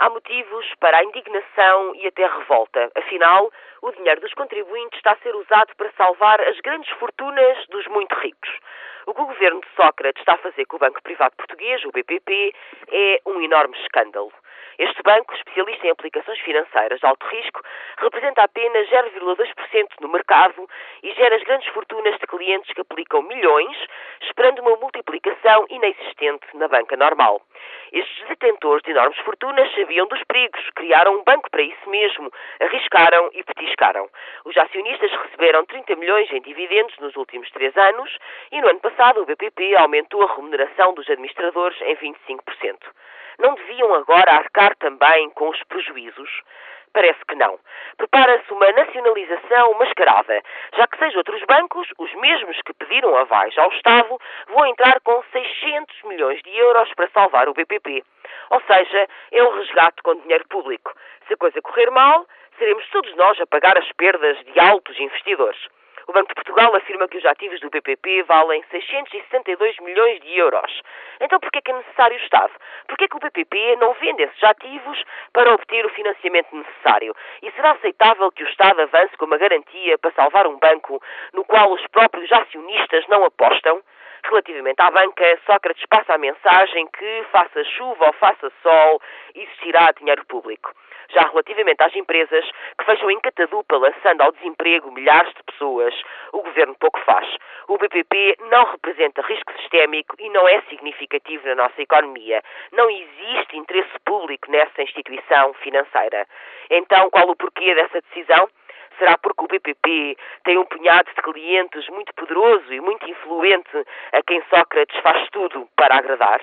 Há motivos para a indignação e até revolta. Afinal, o dinheiro dos contribuintes está a ser usado para salvar as grandes fortunas dos muito ricos. O que o governo de Sócrates está a fazer com o Banco Privado Português, o BPP, é um enorme escândalo. Este banco, especialista em aplicações financeiras de alto risco, representa apenas 0,2% no mercado e gera as grandes fortunas de clientes que aplicam milhões, esperando uma multiplicação inexistente na banca normal. Estes detentores de enormes fortunas sabiam dos perigos, criaram um banco para isso mesmo, arriscaram e petiscaram. Os acionistas receberam 30 milhões em dividendos nos últimos três anos e no ano passado o BPP aumentou a remuneração dos administradores em 25% não deviam agora arcar também com os prejuízos? Parece que não. Prepara-se uma nacionalização mascarada, já que seja outros bancos, os mesmos que pediram avais ao Estado, vão entrar com 600 milhões de euros para salvar o BPP. Ou seja, é um resgate com dinheiro público. Se a coisa correr mal, seremos todos nós a pagar as perdas de altos investidores. O Banco de Portugal afirma que os ativos do BPP valem 662 milhões de euros. Então por que é é necessário o Estado? Por que é o BPP não vende esses ativos para obter o financiamento necessário? E será aceitável que o Estado avance com uma garantia para salvar um banco no qual os próprios acionistas não apostam? Relativamente à banca, Sócrates passa a mensagem que, faça chuva ou faça sol, existirá dinheiro público. Já relativamente às empresas que fecham em catadupa, lançando ao desemprego milhares de pessoas, o governo pouco faz. O BPP não representa risco sistémico e não é significativo na nossa economia. Não existe interesse público nessa instituição financeira. Então, qual o porquê dessa decisão? Será porque o BPP tem um punhado de clientes muito poderoso e muito influente a quem Sócrates faz tudo para agradar?